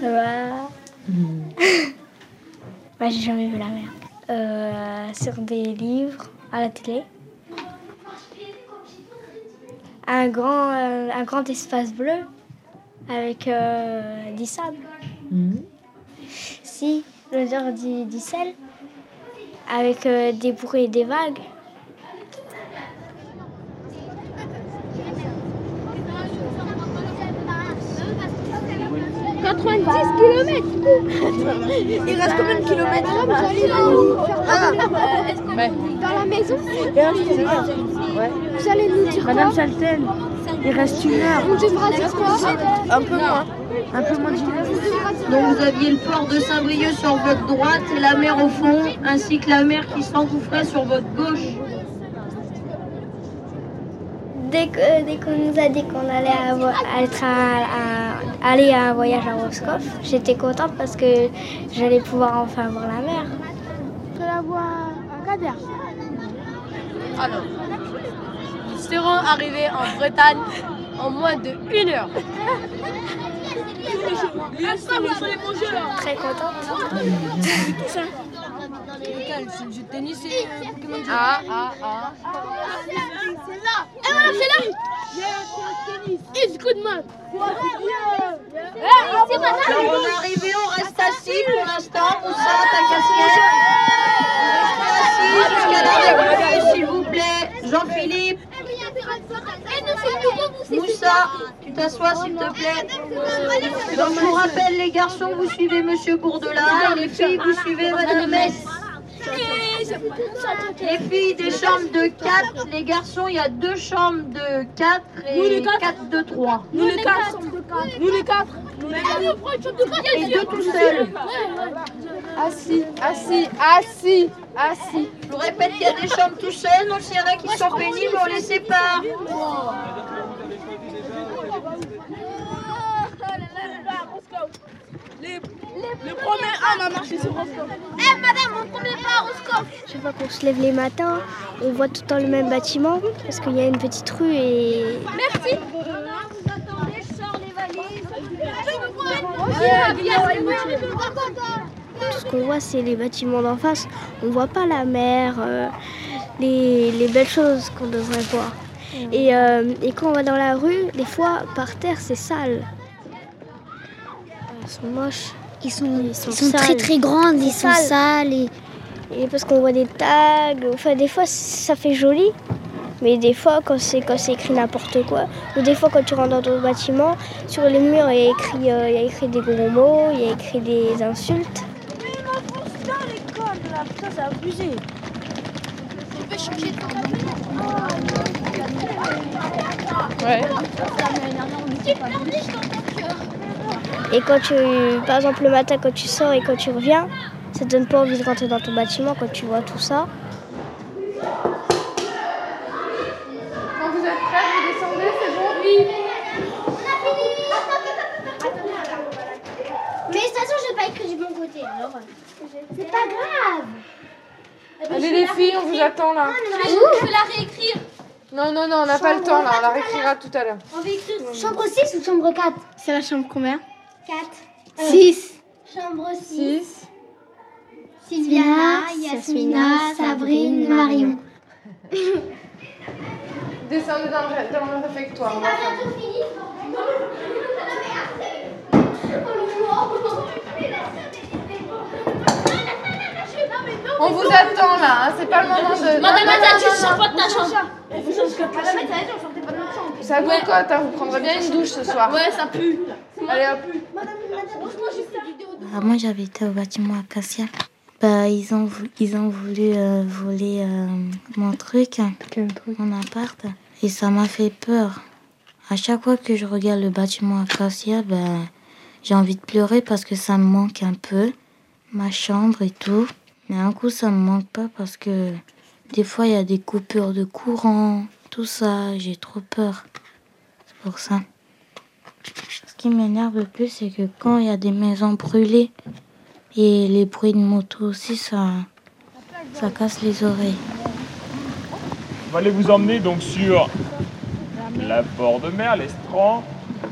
Bah... bah j'ai jamais vu la mer. Euh, sur des livres, à la télé. Un grand, euh, un grand espace bleu avec euh, du sable. Si, l'odeur du, du sel avec euh, des bruits et des vagues. 90 km Il reste combien de kilomètres Dans la maison? Vous allez nous dire Madame Chalten, il reste une heure. On devra dire quoi? Un peu moins. Un peu moins d'une heure. Donc vous aviez le port de Saint-Brieuc sur votre droite et la mer au fond, ainsi que la mer qui s'engouffrait sur votre gauche. Dès que- dès qu'on nous a dit qu'on allait être à- à- aller à un voyage à Roscoff, j'étais contente parce que j'allais pouvoir enfin voir la mer. Je la vois à Kader. Alors, nous serons arrivés en Bretagne en moins de une heure. Très contente. Ah, ah, ah. Eh madame, c'est là It's good man on est arrivé, on reste assis pour l'instant. Moussa, ta casquette. Assis jusqu'à l'arrivée, s'il vous plaît. Jean-Philippe, Moussa, tu t'assois s'il te plaît. Donc je vous rappelle les garçons, vous suivez Monsieur Bourdelin et les filles, vous suivez Madame Metz. Les filles des chambres de 4, les garçons, il y a deux chambres de 4 et 4 de 3. Nous les quatre Nous les quatre Et deux tout seuls. Assis, assis, assis, assis. Je vous répète qu'il y a des chambres tout seuls, donc s'il y en a qui sont pénibles, on les sépare. Le premier homme a marché sur Roscoff Eh madame, mon premier pas à Roscoff Chaque fois qu'on se lève les matins, on voit tout le temps le même bâtiment parce qu'il y a une petite rue et Merci tout ce qu'on voit c'est les bâtiments d'en face. On voit pas la mer, euh, les, les belles choses qu'on devrait voir. Et, euh, et quand on va dans la rue, des fois par terre c'est sale. Elles sont moches. Ils sont, ils sont, sales. très très grandes, ils C'est sont sale. sales et Et parce qu'on voit des tags, enfin des fois ça fait joli, mais des fois quand c'est quand c'est écrit n'importe quoi, ou des fois quand tu rentres dans ton bâtiment, sur les murs il y a écrit, euh, il y a écrit des gros mots, il y a écrit des insultes. Ouais. Et quand tu, par exemple le matin quand tu sors et quand tu reviens, ça te donne pas envie de rentrer dans ton bâtiment quand tu vois tout ça. Quand vous êtes prêts, vous descendez, c'est bon Oui. Mais de toute façon, je vais pas écrire du bon côté. Alors, c'est pas grave. Allez les filles, on vous attend là. Je vais la réécrire Non, non, non, on n'a pas le temps là, on la réécrira tout à l'heure. On va écrire chambre 6 ou chambre 4 C'est la chambre combien? 4. 6 Chambre 6. 6. Sylviana, Yasmina, Sabrine, Marion. Descendez dans le, dans le réfectoire. on va faire. On vous attend là, hein, c'est pas le moment de. Madame, Non, non, attends, non, tu non, sors non. pas de ta chambre Ça cocotte, hein, vous prendrez bien une douche ce soir. Ouais, ça pue Allez hop. Moi, j'avais été au bâtiment Acacia. Bah, ils ont, ils ont voulu euh, voler euh, mon truc, mon appart. Et ça m'a fait peur. À chaque fois que je regarde le bâtiment Acacia, bah, j'ai envie de pleurer parce que ça me manque un peu. Ma chambre et tout. Mais un coup, ça me manque pas parce que des fois, il y a des coupures de courant. Tout ça, j'ai trop peur. C'est pour ça. Ce qui m'énerve le plus, c'est que quand il y a des maisons brûlées et les bruits de moto aussi, ça, ça casse les oreilles. On va aller vous emmener donc sur la bord de mer, l'estran.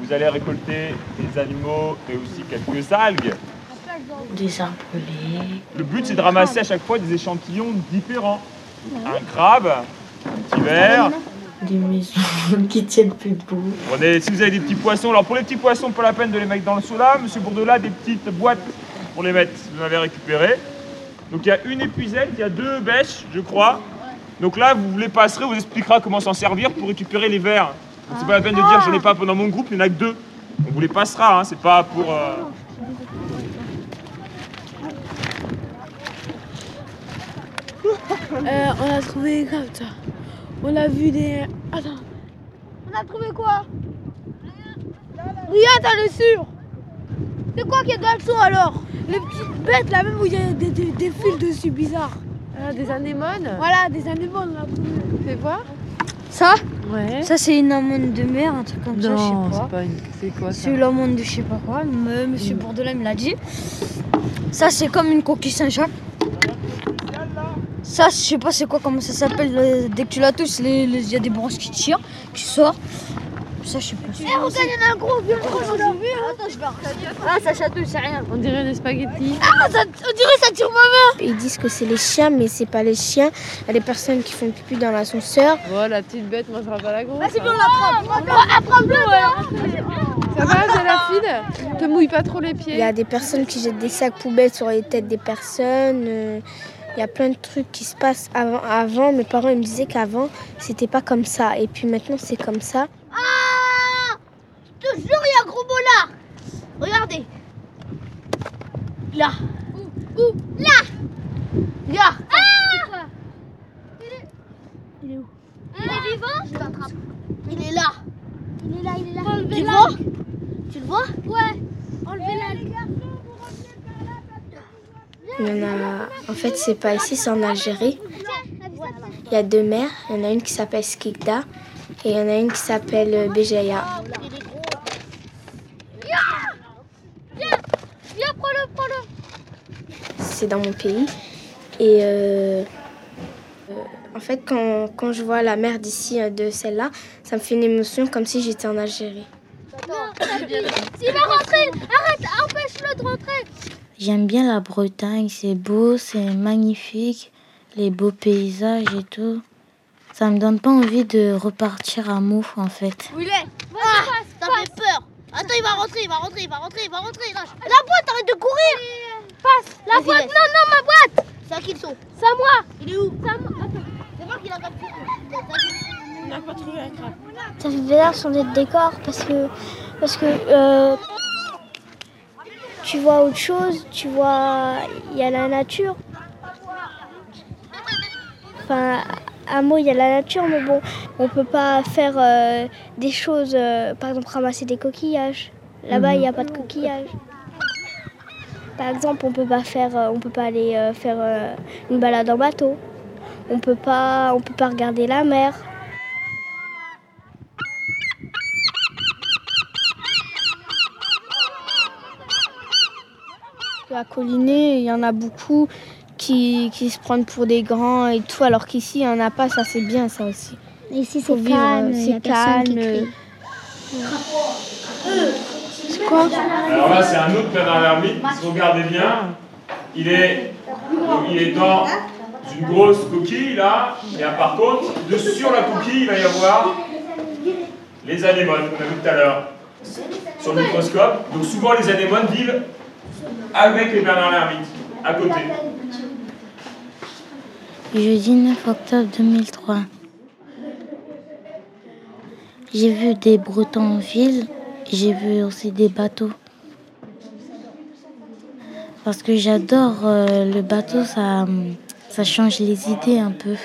Vous allez récolter des animaux et aussi quelques algues. Des arbelés. Le but, c'est de ramasser à chaque fois des échantillons différents. Un crabe, un petit verre. Des maisons qui tiennent plus debout. Prenez, si vous avez des petits poissons, alors pour les petits poissons, pas la peine de les mettre dans le soda. Monsieur Bourdelat, des petites boîtes pour les mettre, vous en avez récupéré. Donc il y a une épuisette, il y a deux bêches, je crois. Donc là, vous les passerez, on vous expliquera comment s'en servir pour récupérer les verres. Donc c'est pas la peine de dire j'en ai pas dans mon groupe, il n'y en a que deux. On vous les passera, hein, c'est pas pour. euh, Euh, on a trouvé comme ça. On a vu des. Attends. On a trouvé quoi? Rien, t'as le sûr C'est quoi qui est dans le seau alors? Les petites bêtes là, même où il y a des, des- des fils dessus bizarres. Ah, des anémones? Voilà, des animaux, on a trouvé. Fais voir. Ça? Ouais. Ça, c'est une amande de mer, un truc comme ça, je Non, sais c'est pas. pas une. C'est quoi ça? C'est l'amande de je sais pas quoi. M- Monsieur Bourdelin me l'a dit. Ça, c'est comme une coquille Saint-Jacques. Ça, je sais pas c'est quoi, comment ça s'appelle. euh, Dès que tu la touches, les- les- il y a des branches qui tirent, qui sortent. Ça, je sais pas. Eh, regarde, il y en a un gros, vieux l'a vu. Attends, je vais Ah, ça chatouille, c'est rien. On dirait des spaghettis. Ah, ça, on dirait ça tire ma main Ils disent que c'est les chiens, mais c'est pas les chiens. Il y a des personnes qui font pipi dans l'ascenseur. Oh, la petite bête mangera pas la grosse. Vas-y, viens, on l'attrape. Attrape-le, ouais. Ça va, Zélafine Te mouille pas trop les Il pieds. y a des personnes qui jettent des sacs poubelles sur les têtes des personnes. Il y a plein de trucs qui se passent avant. Avant, mes parents ils me disaient qu'avant, c'était pas comme ça. Et puis maintenant, c'est comme ça. Ah Je te jure, il y a un gros mot là Regardez. Là. Où Où Là. Là Ah. Il est où? Il est vivant? Je l'attrape. Il est là. Il est là, il est là. Tu le vois? Tu le vois? Ouais. Enlevez-la En fait, c'est pas ici, c'est en Algérie. Il y a deux mères. Il y en a une qui s'appelle Skikda et il y en a une qui s'appelle euh, Béjaïa. C'est dans mon pays. Et euh, euh, en fait, quand, quand je vois la mer d'ici, de celle-là, ça me fait une émotion comme si j'étais en Algérie. S'il va rentrer Arrête Empêche-le de rentrer J'aime bien la Bretagne, c'est beau, c'est magnifique, les beaux paysages et tout. Ça me donne pas envie de repartir à Mouf en fait. Où il est? Ah Ça fait peur. Attends, il va rentrer, il va rentrer, il va rentrer, il va rentrer lâche. La boîte, arrête de courir! Passe. La boîte, non, non, ma boîte! C'est à qui le saut? C'est à moi! Il est où? C'est à moi! Attends, c'est moi qui l'a capturé. On n'a pas trouvé un crabe. Ça fait bizarre changer de décor parce que, parce que euh, tu vois autre chose, tu vois, il y a la nature. Enfin, à Meaux, il y a la nature, mais bon, on peut pas faire euh, des choses, euh, par exemple ramasser des coquillages. Là-bas, il n'y a pas de coquillages. Par exemple, on peut pas faire, euh, on peut pas aller faire une balade en bateau. On peut pas, on peut pas regarder la mer. À Collinet, il y en a beaucoup qui, qui se prennent pour des grands et tout, alors qu'ici, il n'y en a pas, ça c'est bien ça aussi. Ici, c'est calme, euh, il y a c'est personne qui calme. crie. Alors là, c'est un autre canard vous regardez bien, il est, il est dans une grosse coquille là. Et là, par contre, de, sur la coquille, il va y avoir les anémones qu'on a vu tout à l'heure sur le microscope. Donc souvent, les anémones vivent avec les Bernard l'ermite à côté. Jeudi 9 octobre 2003. J'ai vu des Bretons en ville, j'ai vu aussi des bateaux. Parce que j'adore euh, le bateau, ça, ça change les idées un peu.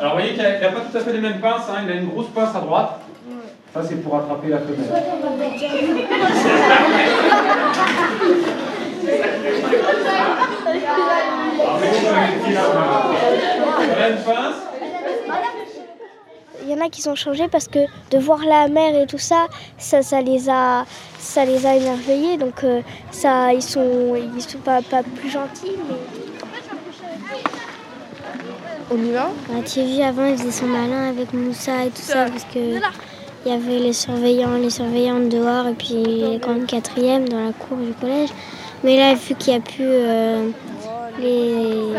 Alors vous voyez qu'il n'a pas tout à fait les mêmes pinces, hein, il a une grosse pince à droite. Ça c'est pour attraper la femelle. Il y en a qui sont changés parce que de voir la mer et tout ça, ça, ça les a, ça les a émerveillés. Donc euh, ça, ils sont, ils sont pas, pas plus gentils, mais On y va? Bah, Thierry avant il faisait son malin avec Moussa et tout ça parce que il y avait les surveillants, les surveillantes dehors et puis les grandes quatrièmes dans la cour du collège. Mais là vu qu'il n'y a plus euh, les,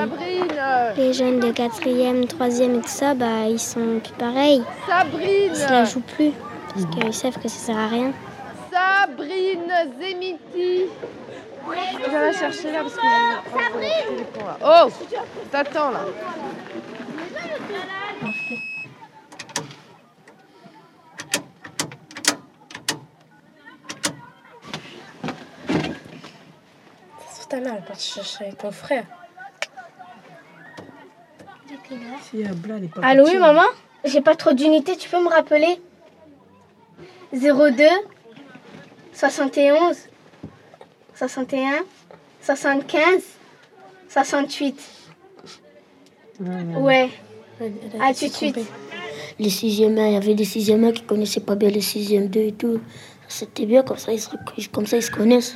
les jeunes de quatrième, troisième et tout ça, bah ils sont plus pareils. Sabrine Ils la jouent plus parce qu'ils savent que ça sert à rien. Sabrine Zemiti Je vais la chercher là parce qu'il y a Sabrine. Oh T'attends là ta mère, elle part chercher avec ton frère. Allô, oui, maman J'ai pas trop d'unités, tu peux me rappeler 02 71 61 75 68 Ouais. À tout de suite. Les sixièmes, il y avait des sixièmes qui connaissaient pas bien les sixièmes 2 et tout. C'était bien, comme ça, ils se, comme ça ils se connaissent.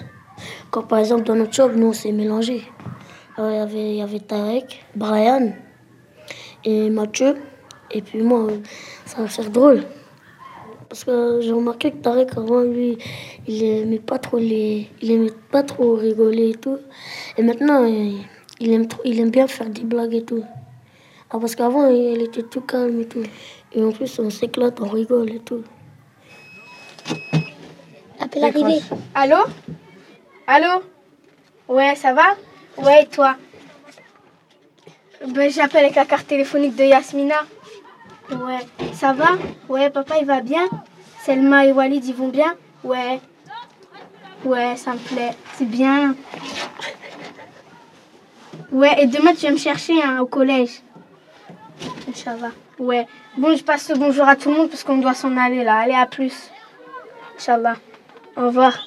Comme par exemple dans notre job, nous on s'est mélangés. Alors, il y avait, il y avait Tarek, Brian et Mathieu. Et puis moi, ça va faire drôle. Parce que j'ai remarqué que Tarek, avant, lui, il aimait pas trop, les, il aimait pas trop rigoler et tout. Et maintenant, il, il aime, trop, il aime bien faire des blagues et tout. Ah, parce qu'avant, il était tout calme et tout. Et en plus, on s'éclate, on rigole et tout. Appel arrivé. Allô? Allô? Ouais, ça va? Ouais, et toi? Ben, J'appelle avec la carte téléphonique de Yasmina. Ouais. Ça va? Ouais, papa, il va bien? Selma et Walid, ils vont bien? Ouais. Ouais, ça me plaît. C'est bien. Ouais, et demain, tu viens me chercher hein, au collège. Inch'Allah. Ouais. Bon, je passe le bonjour à tout le monde parce qu'on doit s'en aller là. Allez, à plus. Inch'Allah. Au revoir.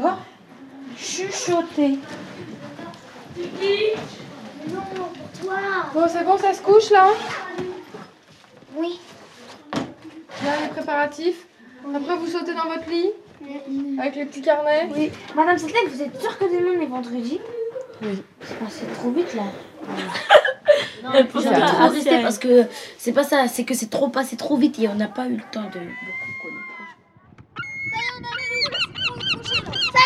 D'accord Chuchoter. Bon, c'est bon, ça se couche là Oui. Là, les préparatifs. Après, vous sautez dans votre lit Avec les petits carnets Oui. Madame Zetlek, vous êtes sûre que demain est vendredi Oui. C'est passé trop vite là. Non, trop resté parce que c'est pas ça, c'est que c'est trop passé trop vite et on n'a pas eu le temps de beaucoup